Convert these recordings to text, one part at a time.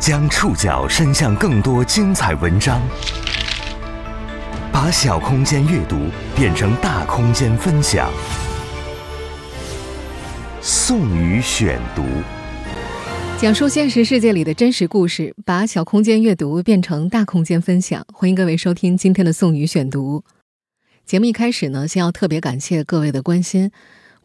将触角伸向更多精彩文章，把小空间阅读变成大空间分享。宋宇选读，讲述现实世界里的真实故事，把小空间阅读变成大空间分享。欢迎各位收听今天的宋宇选读。节目一开始呢，先要特别感谢各位的关心。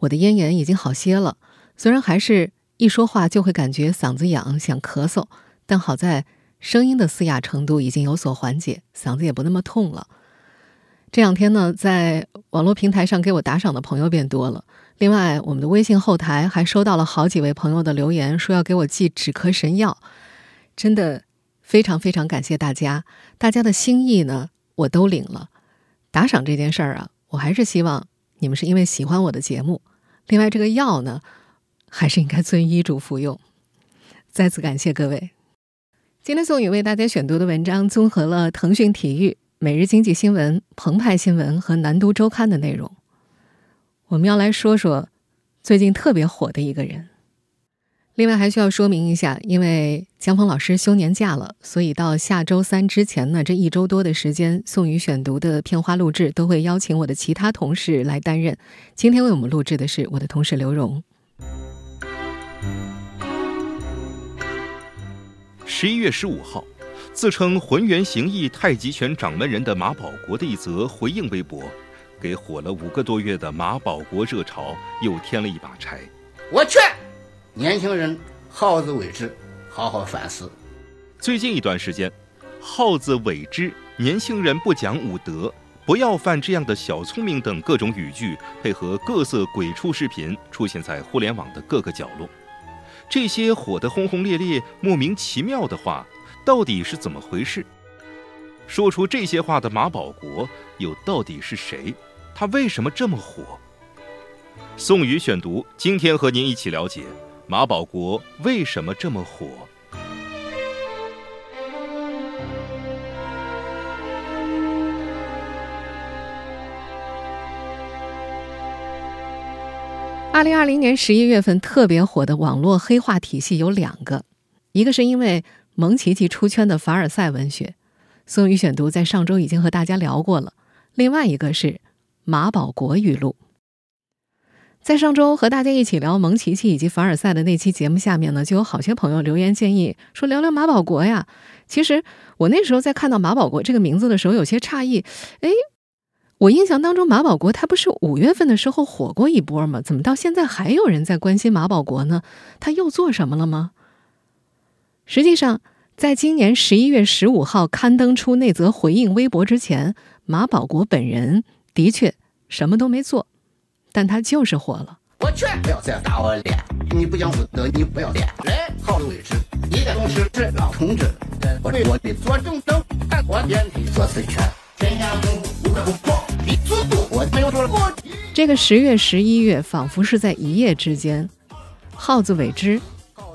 我的咽炎已经好些了，虽然还是一说话就会感觉嗓子痒、想咳嗽，但好在声音的嘶哑程度已经有所缓解，嗓子也不那么痛了。这两天呢，在网络平台上给我打赏的朋友变多了。另外，我们的微信后台还收到了好几位朋友的留言，说要给我寄止咳神药，真的非常非常感谢大家，大家的心意呢，我都领了。打赏这件事儿啊，我还是希望你们是因为喜欢我的节目。另外，这个药呢，还是应该遵医嘱服用。再次感谢各位。今天宋宇为大家选读的文章，综合了腾讯体育、每日经济新闻、澎湃新闻和南都周刊的内容。我们要来说说最近特别火的一个人。另外还需要说明一下，因为江峰老师休年假了，所以到下周三之前呢，这一周多的时间，宋宇选读的片花录制都会邀请我的其他同事来担任。今天为我们录制的是我的同事刘荣。十一月十五号，自称浑元形意太极拳掌门人的马保国的一则回应微博，给火了五个多月的马保国热潮又添了一把柴。我劝。年轻人好自为之，好好反思。最近一段时间，“好自为之”“年轻人不讲武德”“不要犯这样的小聪明”等各种语句，配合各色鬼畜视频，出现在互联网的各个角落。这些火得轰轰烈烈、莫名其妙的话，到底是怎么回事？说出这些话的马保国又到底是谁？他为什么这么火？宋宇选读，今天和您一起了解。马保国为什么这么火？二零二零年十一月份特别火的网络黑话体系有两个，一个是因为蒙奇奇出圈的凡尔赛文学，宋宇选读在上周已经和大家聊过了；另外一个是马保国语录。在上周和大家一起聊蒙奇奇以及凡尔赛的那期节目下面呢，就有好些朋友留言建议说聊聊马保国呀。其实我那时候在看到马保国这个名字的时候有些诧异，哎，我印象当中马保国他不是五月份的时候火过一波吗？怎么到现在还有人在关心马保国呢？他又做什么了吗？实际上，在今年十一月十五号刊登出那则回应微博之前，马保国本人的确什么都没做。但他就是火了。我去不要再打我脸，你不讲武德，你不要脸。来，好自为之。一代宗师是老同志，我我的左中等，看我眼里做死拳。天下功这个十月、十一月，仿佛是在一夜之间。耗子尾汁，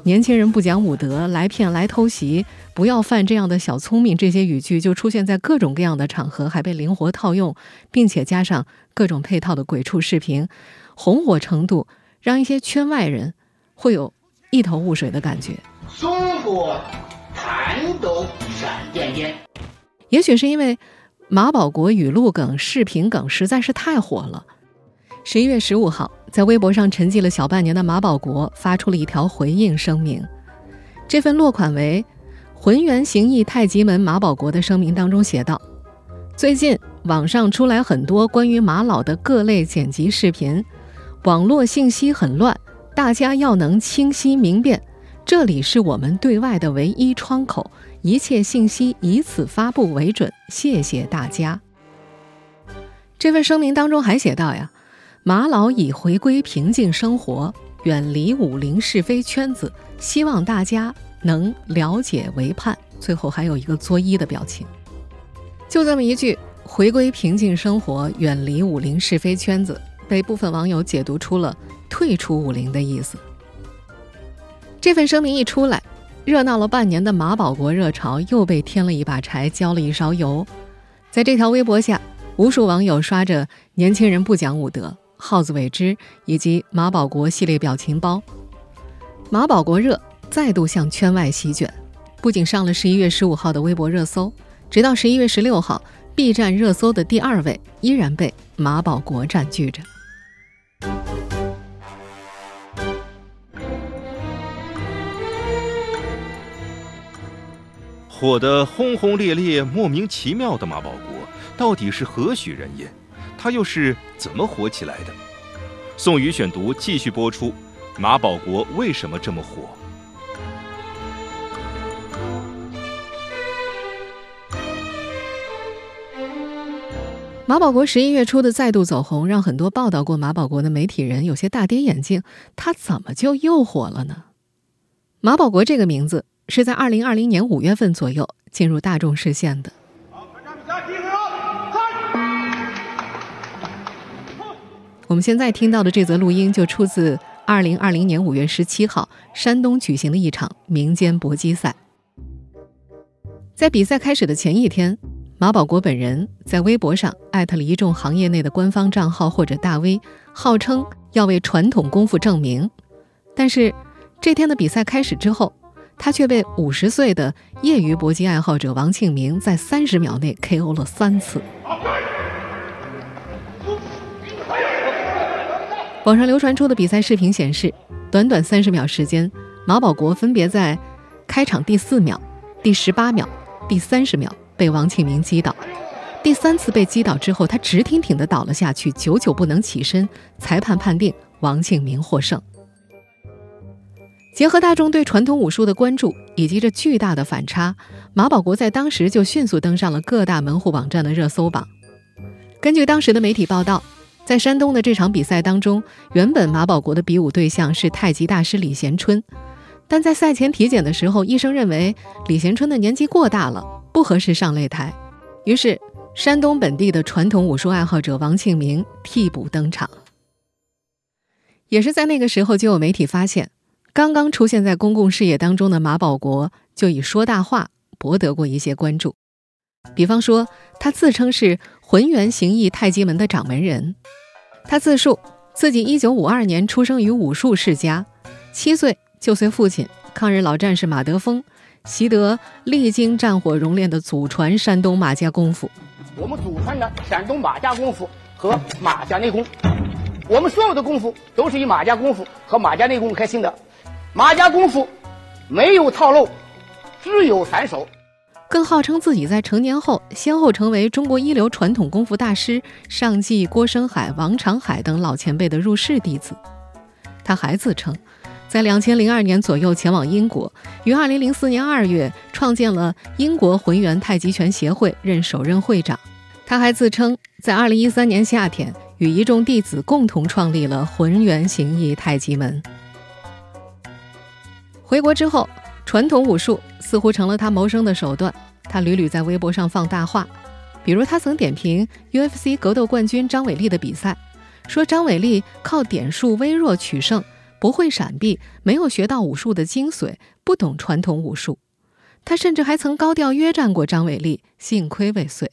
年轻人不讲武德，来骗来偷袭，不要犯这样的小聪明。这些语句就出现在各种各样的场合，还被灵活套用，并且加上。各种配套的鬼畜视频，红火程度让一些圈外人会有一头雾水的感觉。中国弹抖闪电电，也许是因为马保国语录梗、视频梗实在是太火了。十一月十五号，在微博上沉寂了小半年的马保国发出了一条回应声明。这份落款为“浑元形意太极门马保国”的声明当中写道：“最近。”网上出来很多关于马老的各类剪辑视频，网络信息很乱，大家要能清晰明辨。这里是我们对外的唯一窗口，一切信息以此发布为准。谢谢大家。这份声明当中还写到呀，马老已回归平静生活，远离武林是非圈子，希望大家能了解为盼。最后还有一个作揖的表情，就这么一句。回归平静生活，远离武林是非圈子，被部分网友解读出了退出武林的意思。这份声明一出来，热闹了半年的马保国热潮又被添了一把柴，浇了一勺油。在这条微博下，无数网友刷着“年轻人不讲武德，耗子尾汁”以及马保国系列表情包。马保国热再度向圈外席卷，不仅上了十一月十五号的微博热搜，直到十一月十六号，B 站热搜的第二位依然被马保国占据着。火得轰轰烈烈、莫名其妙的马保国，到底是何许人也？他又是怎么火起来的？宋宇选读继续播出：马保国为什么这么火？马保国十一月初的再度走红，让很多报道过马保国的媒体人有些大跌眼镜。他怎么就又火了呢？马保国这个名字。是在二零二零年五月份左右进入大众视线的。我们现在听到的这则录音就出自二零二零年五月十七号山东举行的一场民间搏击赛。在比赛开始的前一天，马保国本人在微博上艾特了一众行业内的官方账号或者大 V，号称要为传统功夫证明。但是这天的比赛开始之后。他却被五十岁的业余搏击爱好者王庆明在三十秒内 KO 了三次。网上流传出的比赛视频显示，短短三十秒时间，马保国分别在开场第四秒、第十八秒、第三十秒被王庆明击倒。第三次被击倒之后，他直挺挺地倒了下去，久久不能起身。裁判判定王庆明获胜。结合大众对传统武术的关注以及这巨大的反差，马保国在当时就迅速登上了各大门户网站的热搜榜。根据当时的媒体报道，在山东的这场比赛当中，原本马保国的比武对象是太极大师李贤春，但在赛前体检的时候，医生认为李贤春的年纪过大了，不合适上擂台，于是山东本地的传统武术爱好者王庆明替补登场。也是在那个时候，就有媒体发现。刚刚出现在公共视野当中的马保国，就以说大话博得过一些关注。比方说，他自称是浑元形意太极门的掌门人。他自述自己1952年出生于武术世家，七岁就随父亲抗日老战士马德峰习得历经战火熔炼的祖传山东马家功夫。我们祖传的山东马家功夫和马家内功，我们所有的功夫都是以马家功夫和马家内功开兴的。马家功夫没有套路，只有散手。更号称自己在成年后，先后成为中国一流传统功夫大师上继郭生海、王长海等老前辈的入室弟子。他还自称，在两千零二年左右前往英国，于二零零四年二月创建了英国浑元太极拳协会，任首任会长。他还自称，在二零一三年夏天与一众弟子共同创立了浑元形意太极门。回国之后，传统武术似乎成了他谋生的手段。他屡屡在微博上放大话，比如他曾点评 UFC 格斗冠军张伟丽的比赛，说张伟丽靠点数微弱取胜，不会闪避，没有学到武术的精髓，不懂传统武术。他甚至还曾高调约战过张伟丽，幸亏未遂。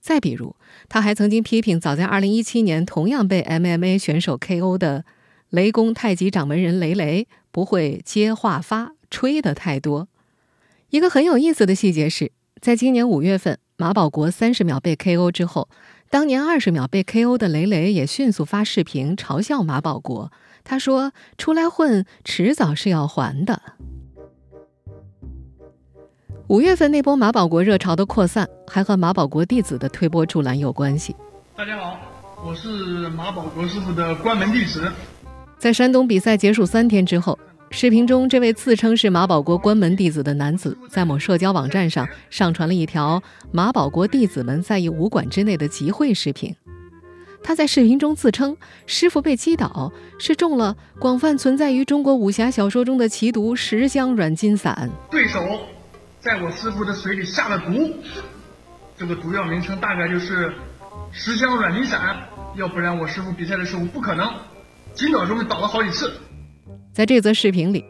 再比如，他还曾经批评早在2017年同样被 MMA 选手 KO 的雷公太极掌门人雷雷。不会接话发，吹的太多。一个很有意思的细节是，在今年五月份，马保国三十秒被 KO 之后，当年二十秒被 KO 的雷雷也迅速发视频嘲笑马保国。他说：“出来混，迟早是要还的。”五月份那波马保国热潮的扩散，还和马保国弟子的推波助澜有关系。大家好，我是马保国师傅的关门弟子。在山东比赛结束三天之后，视频中这位自称是马保国关门弟子的男子，在某社交网站上上传了一条马保国弟子们在一武馆之内的集会视频。他在视频中自称，师傅被击倒是中了广泛存在于中国武侠小说中的奇毒十香软筋散。对手在我师傅的水里下了毒，这个毒药名称大概就是十香软筋散，要不然我师傅比赛的时候不可能。几秒钟倒了好几次。在这则视频里，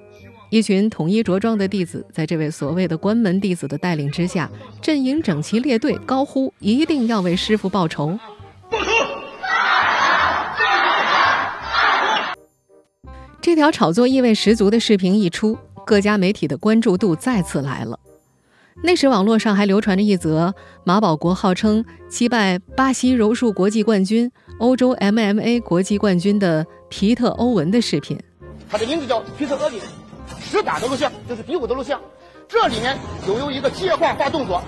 一群统一着装的弟子，在这位所谓的关门弟子的带领之下，阵营整齐列队，高呼“一定要为师傅报仇”。报仇！这条炒作意味十足的视频一出，各家媒体的关注度再次来了。那时网络上还流传着一则马保国号称击败巴西柔术国际冠军、欧洲 MMA 国际冠军的皮特·欧文的视频。他的名字叫皮特·欧文，实打的录像就是比武的录像，这里面有有一个接话发动作，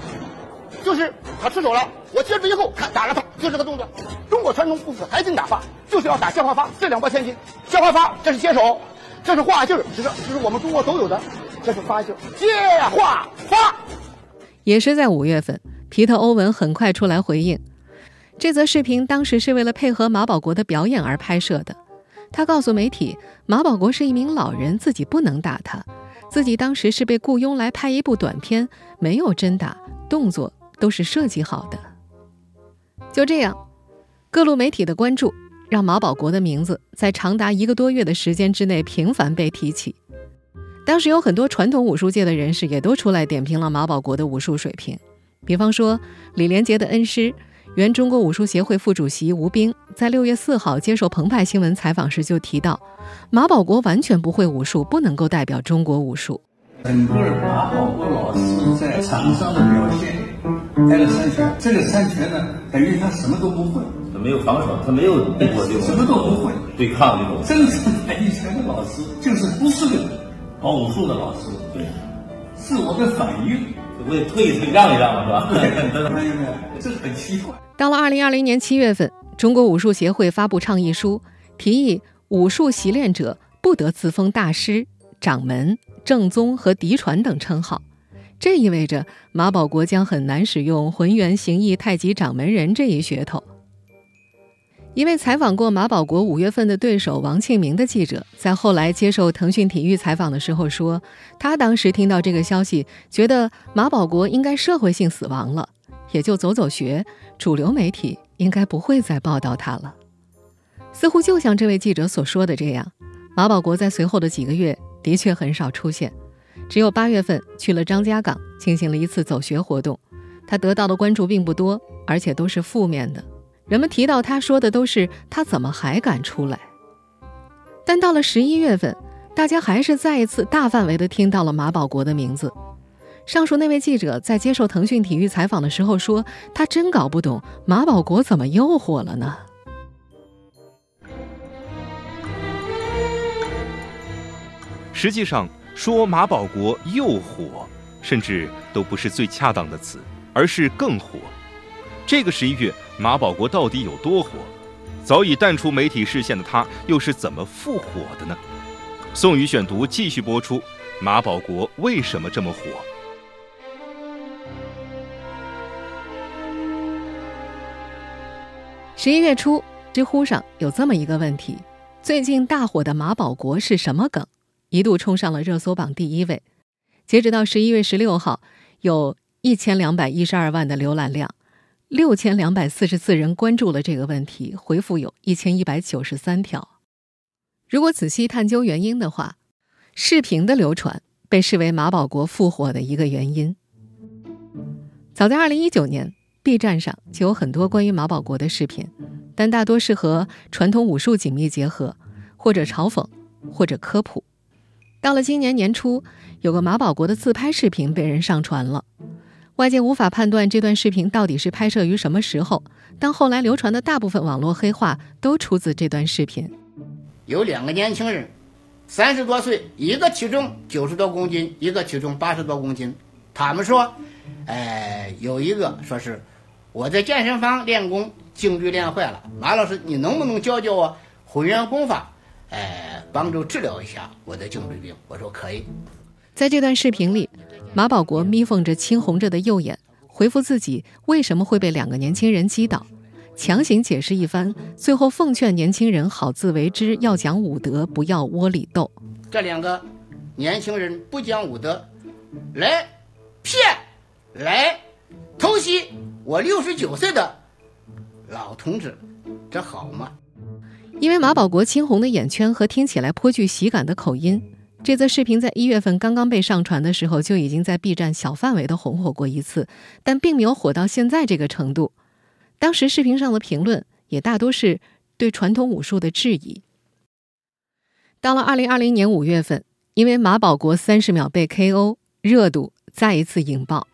就是他出手了，我接住以后，看打了他，就这个动作。中国传统武术海景打法就是要打接话发，这两波前进，接话发这是接手，这是画劲儿，这是这是我们中国都有的，这是发劲儿，接话发。也是在五月份，皮特·欧文很快出来回应。这则视频当时是为了配合马保国的表演而拍摄的。他告诉媒体，马保国是一名老人，自己不能打他，自己当时是被雇佣来拍一部短片，没有真打，动作都是设计好的。就这样，各路媒体的关注让马保国的名字在长达一个多月的时间之内频繁被提起。当时有很多传统武术界的人士也都出来点评了马保国的武术水平，比方说李连杰的恩师、原中国武术协会副主席吴兵，在六月四号接受澎湃新闻采访时就提到，马保国完全不会武术，不能够代表中国武术。整个马保国老师在场上的表现，挨了三拳，这个三拳呢，等于他什么都不会，他没有防守，他没有对过这种什么都不会对抗这种。真正打一拳的老师，就是不是个。搞武术的老师，对，是我的反应，我得退一退，让一让了，是吧？这很奇怪。到了二零二零年七月份，中国武术协会发布倡议书，提议武术习练者不得自封大师、掌门、正宗和嫡传等称号。这意味着马保国将很难使用浑元形意太极掌门人这一噱头。一位采访过马保国五月份的对手王庆明的记者，在后来接受腾讯体育采访的时候说，他当时听到这个消息，觉得马保国应该社会性死亡了，也就走走学，主流媒体应该不会再报道他了。似乎就像这位记者所说的这样，马保国在随后的几个月的确很少出现，只有八月份去了张家港进行了一次走学活动，他得到的关注并不多，而且都是负面的。人们提到他说的都是他怎么还敢出来？但到了十一月份，大家还是再一次大范围的听到了马保国的名字。上述那位记者在接受腾讯体育采访的时候说：“他真搞不懂马保国怎么又火了呢？”实际上，说马保国又火，甚至都不是最恰当的词，而是更火。这个十一月，马保国到底有多火？早已淡出媒体视线的他，又是怎么复活的呢？宋宇选读继续播出：马保国为什么这么火？十一月初，知乎上有这么一个问题：最近大火的马保国是什么梗？一度冲上了热搜榜第一位。截止到十一月十六号，有一千两百一十二万的浏览量。六千两百四十四人关注了这个问题，回复有一千一百九十三条。如果仔细探究原因的话，视频的流传被视为马保国复活的一个原因。早在二零一九年，B 站上就有很多关于马保国的视频，但大多是和传统武术紧密结合，或者嘲讽，或者科普。到了今年年初，有个马保国的自拍视频被人上传了。外界无法判断这段视频到底是拍摄于什么时候，但后来流传的大部分网络黑话都出自这段视频。有两个年轻人，三十多岁，一个体重九十多公斤，一个体重八十多公斤。他们说，哎，有一个说是我在健身房练功，颈椎练坏了。马老师，你能不能教教我混元功法？哎，帮助治疗一下我的颈椎病？我说可以。在这段视频里。马保国眯缝着青红着的右眼，回复自己为什么会被两个年轻人击倒，强行解释一番，最后奉劝年轻人好自为之，要讲武德，不要窝里斗。这两个年轻人不讲武德，来骗，来偷袭我六十九岁的老同志，这好吗？因为马保国青红的眼圈和听起来颇具喜感的口音。这则视频在一月份刚刚被上传的时候，就已经在 B 站小范围的红火过一次，但并没有火到现在这个程度。当时视频上的评论也大多是对传统武术的质疑。到了二零二零年五月份，因为马保国三十秒被 KO，热度再一次引爆。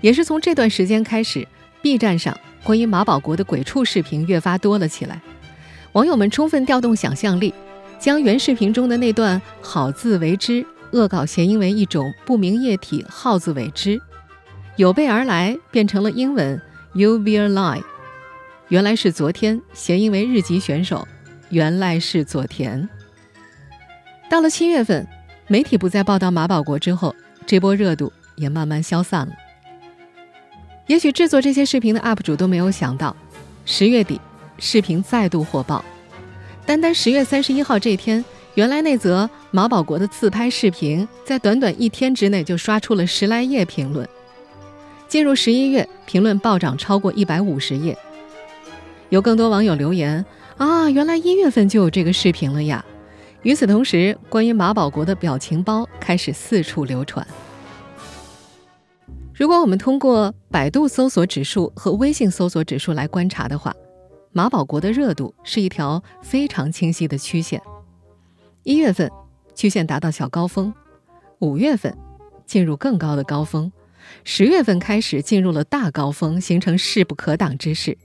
也是从这段时间开始，B 站上关于马保国的鬼畜视频越发多了起来。网友们充分调动想象力，将原视频中的那段“好自为之”恶搞谐音为一种不明液体“耗子尾汁”，有备而来变成了英文 “You will lie”。原来是昨天，谐音为日籍选手，原来是佐田。到了七月份，媒体不再报道马保国之后，这波热度也慢慢消散了。也许制作这些视频的 UP 主都没有想到，十月底视频再度火爆。单单十月三十一号这天，原来那则马保国的自拍视频，在短短一天之内就刷出了十来页评论。进入十一月，评论暴涨超过一百五十页。有更多网友留言啊，原来一月份就有这个视频了呀！与此同时，关于马保国的表情包开始四处流传。如果我们通过百度搜索指数和微信搜索指数来观察的话，马保国的热度是一条非常清晰的曲线。一月份，曲线达到小高峰；五月份，进入更高的高峰；十月份开始进入了大高峰，形成势不可挡之势。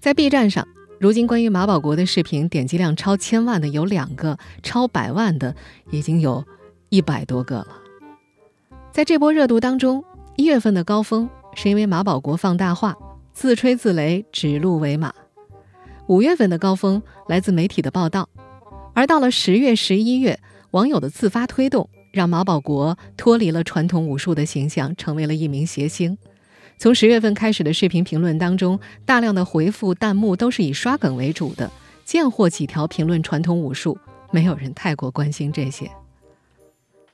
在 B 站上。如今，关于马保国的视频点击量超千万的有两个，超百万的已经有一百多个了。在这波热度当中，一月份的高峰是因为马保国放大话、自吹自擂、指鹿为马；五月份的高峰来自媒体的报道，而到了十月、十一月，网友的自发推动让马保国脱离了传统武术的形象，成为了一名谐星。从十月份开始的视频评论当中，大量的回复弹幕都是以刷梗为主的，见或几条评论传统武术，没有人太过关心这些。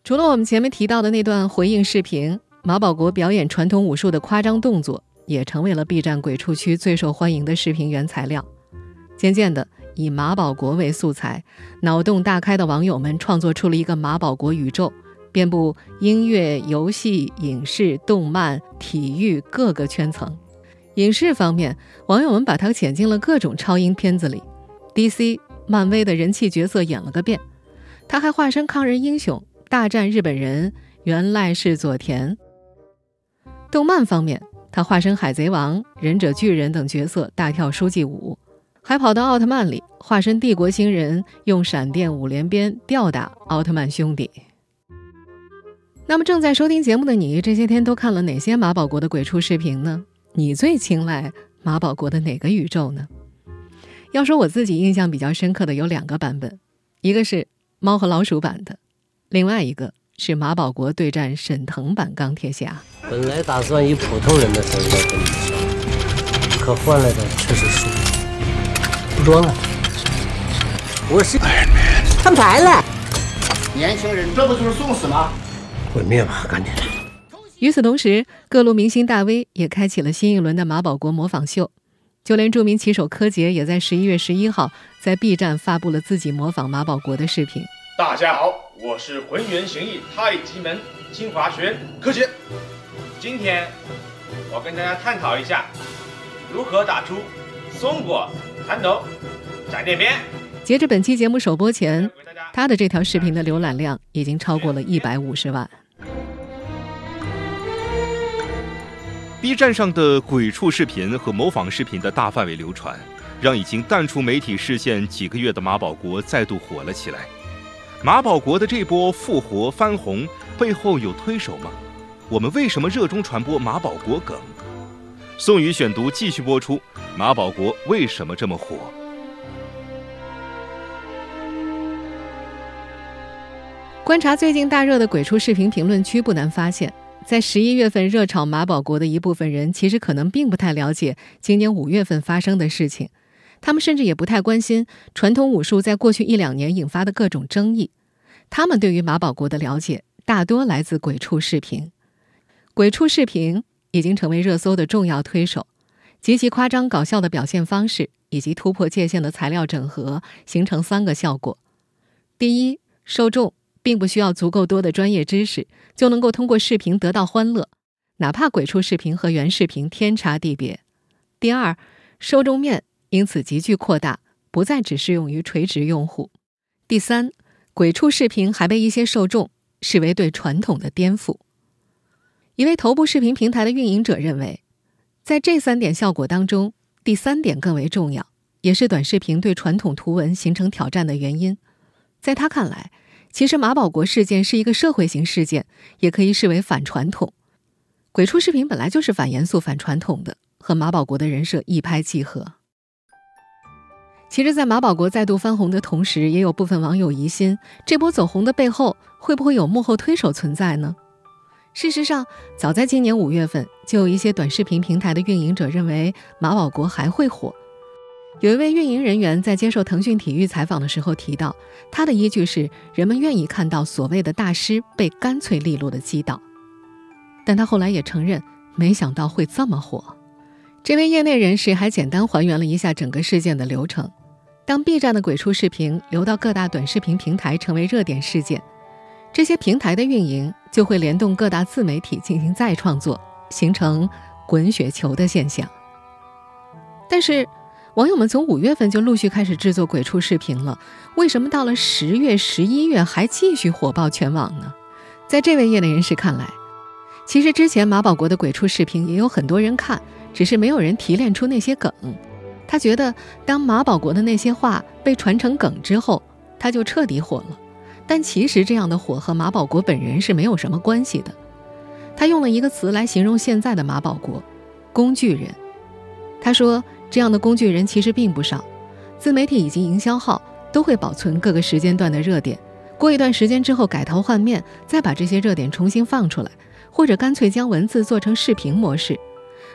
除了我们前面提到的那段回应视频，马保国表演传统武术的夸张动作，也成为了 B 站鬼畜区最受欢迎的视频原材料。渐渐的，以马保国为素材，脑洞大开的网友们创作出了一个马保国宇宙。遍布音乐、游戏、影视、动漫、体育各个圈层。影视方面，网友们把他潜进了各种超英片子里，DC、漫威的人气角色演了个遍。他还化身抗日英雄，大战日本人，原来是佐田。动漫方面，他化身海贼王、忍者巨人等角色，大跳书记舞，还跑到奥特曼里化身帝国星人，用闪电五连鞭吊打奥特曼兄弟。那么正在收听节目的你，这些天都看了哪些马保国的鬼畜视频呢？你最青睐马保国的哪个宇宙呢？要说我自己印象比较深刻的有两个版本，一个是猫和老鼠版的，另外一个是马保国对战沈腾版钢铁侠。本来打算以普通人的身份跟你说，可换来的却是输。不装了，我是摊牌了。年轻人，这不就是送死吗？毁灭吧，赶紧！与此同时，各路明星大 V 也开启了新一轮的马保国模仿秀，就连著名棋手柯洁也在十一月十一号在 B 站发布了自己模仿马保国的视频。大家好，我是浑元形意太极门清华学院柯洁。今天我跟大家探讨一下如何打出松果弹头在那边。截至本期节目首播前，他的这条视频的浏览量已经超过了一百五十万。B 站上的鬼畜视频和模仿视频的大范围流传，让已经淡出媒体视线几个月的马保国再度火了起来。马保国的这波复活翻红背后有推手吗？我们为什么热衷传播马保国梗？宋宇选读继续播出：马保国为什么这么火？观察最近大热的鬼畜视频评论区，不难发现。在十一月份热炒马保国的一部分人，其实可能并不太了解今年五月份发生的事情，他们甚至也不太关心传统武术在过去一两年引发的各种争议。他们对于马保国的了解，大多来自鬼畜视频。鬼畜视频已经成为热搜的重要推手，极其夸张搞笑的表现方式以及突破界限的材料整合，形成三个效果：第一，受众。并不需要足够多的专业知识，就能够通过视频得到欢乐，哪怕鬼畜视频和原视频天差地别。第二，受众面因此急剧扩大，不再只适用于垂直用户。第三，鬼畜视频还被一些受众视为对传统的颠覆。一位头部视频平台的运营者认为，在这三点效果当中，第三点更为重要，也是短视频对传统图文形成挑战的原因。在他看来，其实马保国事件是一个社会型事件，也可以视为反传统。鬼畜视频本来就是反严肃、反传统的，和马保国的人设一拍即合。其实，在马保国再度翻红的同时，也有部分网友疑心，这波走红的背后会不会有幕后推手存在呢？事实上，早在今年五月份，就有一些短视频平台的运营者认为马保国还会火。有一位运营人员在接受腾讯体育采访的时候提到，他的依据是人们愿意看到所谓的大师被干脆利落的击倒。但他后来也承认，没想到会这么火。这位业内人士还简单还原了一下整个事件的流程：当 B 站的鬼畜视频流到各大短视频平台，成为热点事件。这些平台的运营就会联动各大自媒体进行再创作，形成滚雪球的现象。但是，网友们从五月份就陆续开始制作鬼畜视频了，为什么到了十月、十一月还继续火爆全网呢？在这位业内人士看来，其实之前马保国的鬼畜视频也有很多人看，只是没有人提炼出那些梗。他觉得，当马保国的那些话被传成梗之后，他就彻底火了。但其实这样的火和马保国本人是没有什么关系的。他用了一个词来形容现在的马保国：工具人。他说，这样的工具人其实并不少，自媒体以及营销号都会保存各个时间段的热点，过一段时间之后改头换面，再把这些热点重新放出来，或者干脆将文字做成视频模式。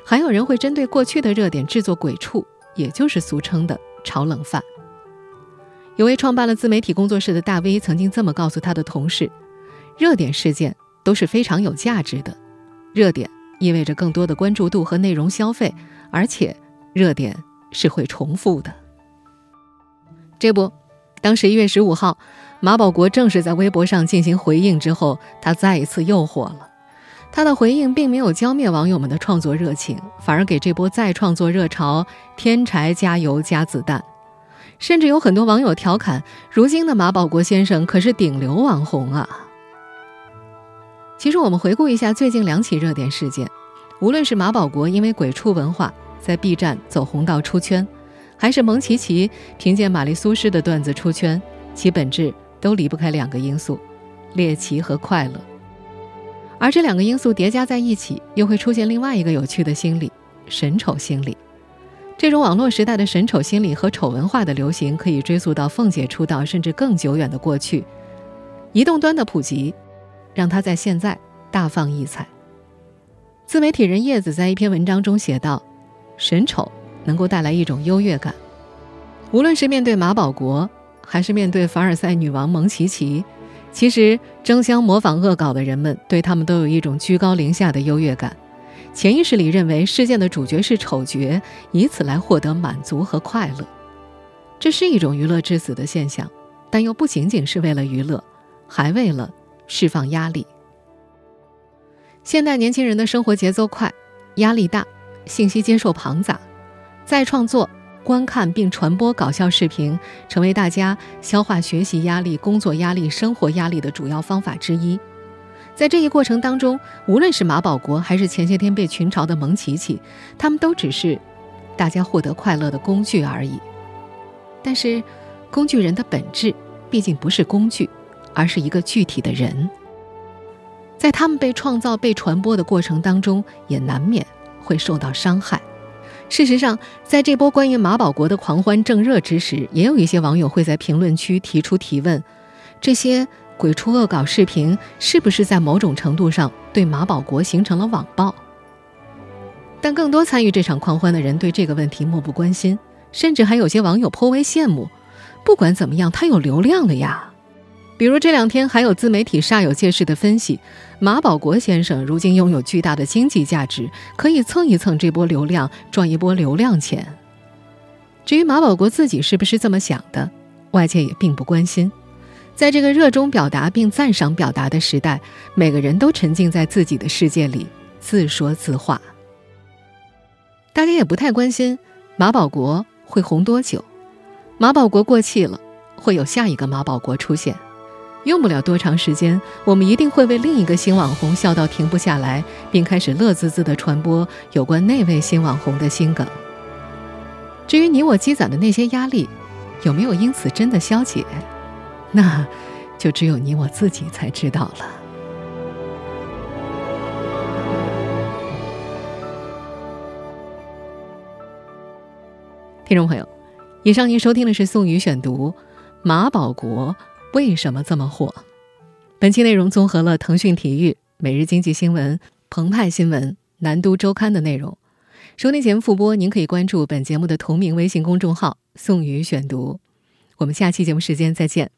还有人会针对过去的热点制作鬼畜，也就是俗称的炒冷饭。有位创办了自媒体工作室的大 V 曾经这么告诉他的同事：“热点事件都是非常有价值的，热点意味着更多的关注度和内容消费，而且热点是会重复的。”这不，当十一月十五号马保国正式在微博上进行回应之后，他再一次又火了。他的回应并没有浇灭网友们的创作热情，反而给这波再创作热潮添柴加油加子弹。甚至有很多网友调侃：“如今的马保国先生可是顶流网红啊！”其实，我们回顾一下最近两起热点事件，无论是马保国因为鬼畜文化在 B 站走红到出圈，还是蒙奇奇凭借玛丽苏诗的段子出圈，其本质都离不开两个因素：猎奇和快乐。而这两个因素叠加在一起，又会出现另外一个有趣的心理——神丑心理。这种网络时代的神丑心理和丑文化的流行，可以追溯到凤姐出道甚至更久远的过去。移动端的普及，让她在现在大放异彩。自媒体人叶子在一篇文章中写道：“神丑能够带来一种优越感，无论是面对马保国，还是面对凡尔赛女王蒙奇奇，其实争相模仿恶搞的人们，对他们都有一种居高临下的优越感。”潜意识里认为事件的主角是丑角，以此来获得满足和快乐，这是一种娱乐至死的现象，但又不仅仅是为了娱乐，还为了释放压力。现代年轻人的生活节奏快，压力大，信息接受庞杂，再创作、观看并传播搞笑视频，成为大家消化学习压力、工作压力、生活压力的主要方法之一。在这一过程当中，无论是马保国还是前些天被群嘲的蒙奇奇，他们都只是大家获得快乐的工具而已。但是，工具人的本质毕竟不是工具，而是一个具体的人。在他们被创造、被传播的过程当中，也难免会受到伤害。事实上，在这波关于马保国的狂欢正热之时，也有一些网友会在评论区提出提问：这些。鬼畜恶搞视频是不是在某种程度上对马保国形成了网暴？但更多参与这场狂欢的人对这个问题漠不关心，甚至还有些网友颇为羡慕。不管怎么样，他有流量了呀。比如这两天还有自媒体煞有介事的分析，马保国先生如今拥有巨大的经济价值，可以蹭一蹭这波流量，赚一波流量钱。至于马保国自己是不是这么想的，外界也并不关心。在这个热衷表达并赞赏表达的时代，每个人都沉浸在自己的世界里，自说自话。大家也不太关心马保国会红多久，马保国过气了，会有下一个马保国出现。用不了多长时间，我们一定会为另一个新网红笑到停不下来，并开始乐滋滋地传播有关那位新网红的心梗。至于你我积攒的那些压力，有没有因此真的消解，那就只有你我自己才知道了。听众朋友，以上您收听的是宋宇选读《马保国为什么这么火》。本期内容综合了腾讯体育、每日经济新闻、澎湃新闻、南都周刊的内容。收听节目复播，您可以关注本节目的同名微信公众号“宋宇选读”。我们下期节目时间再见。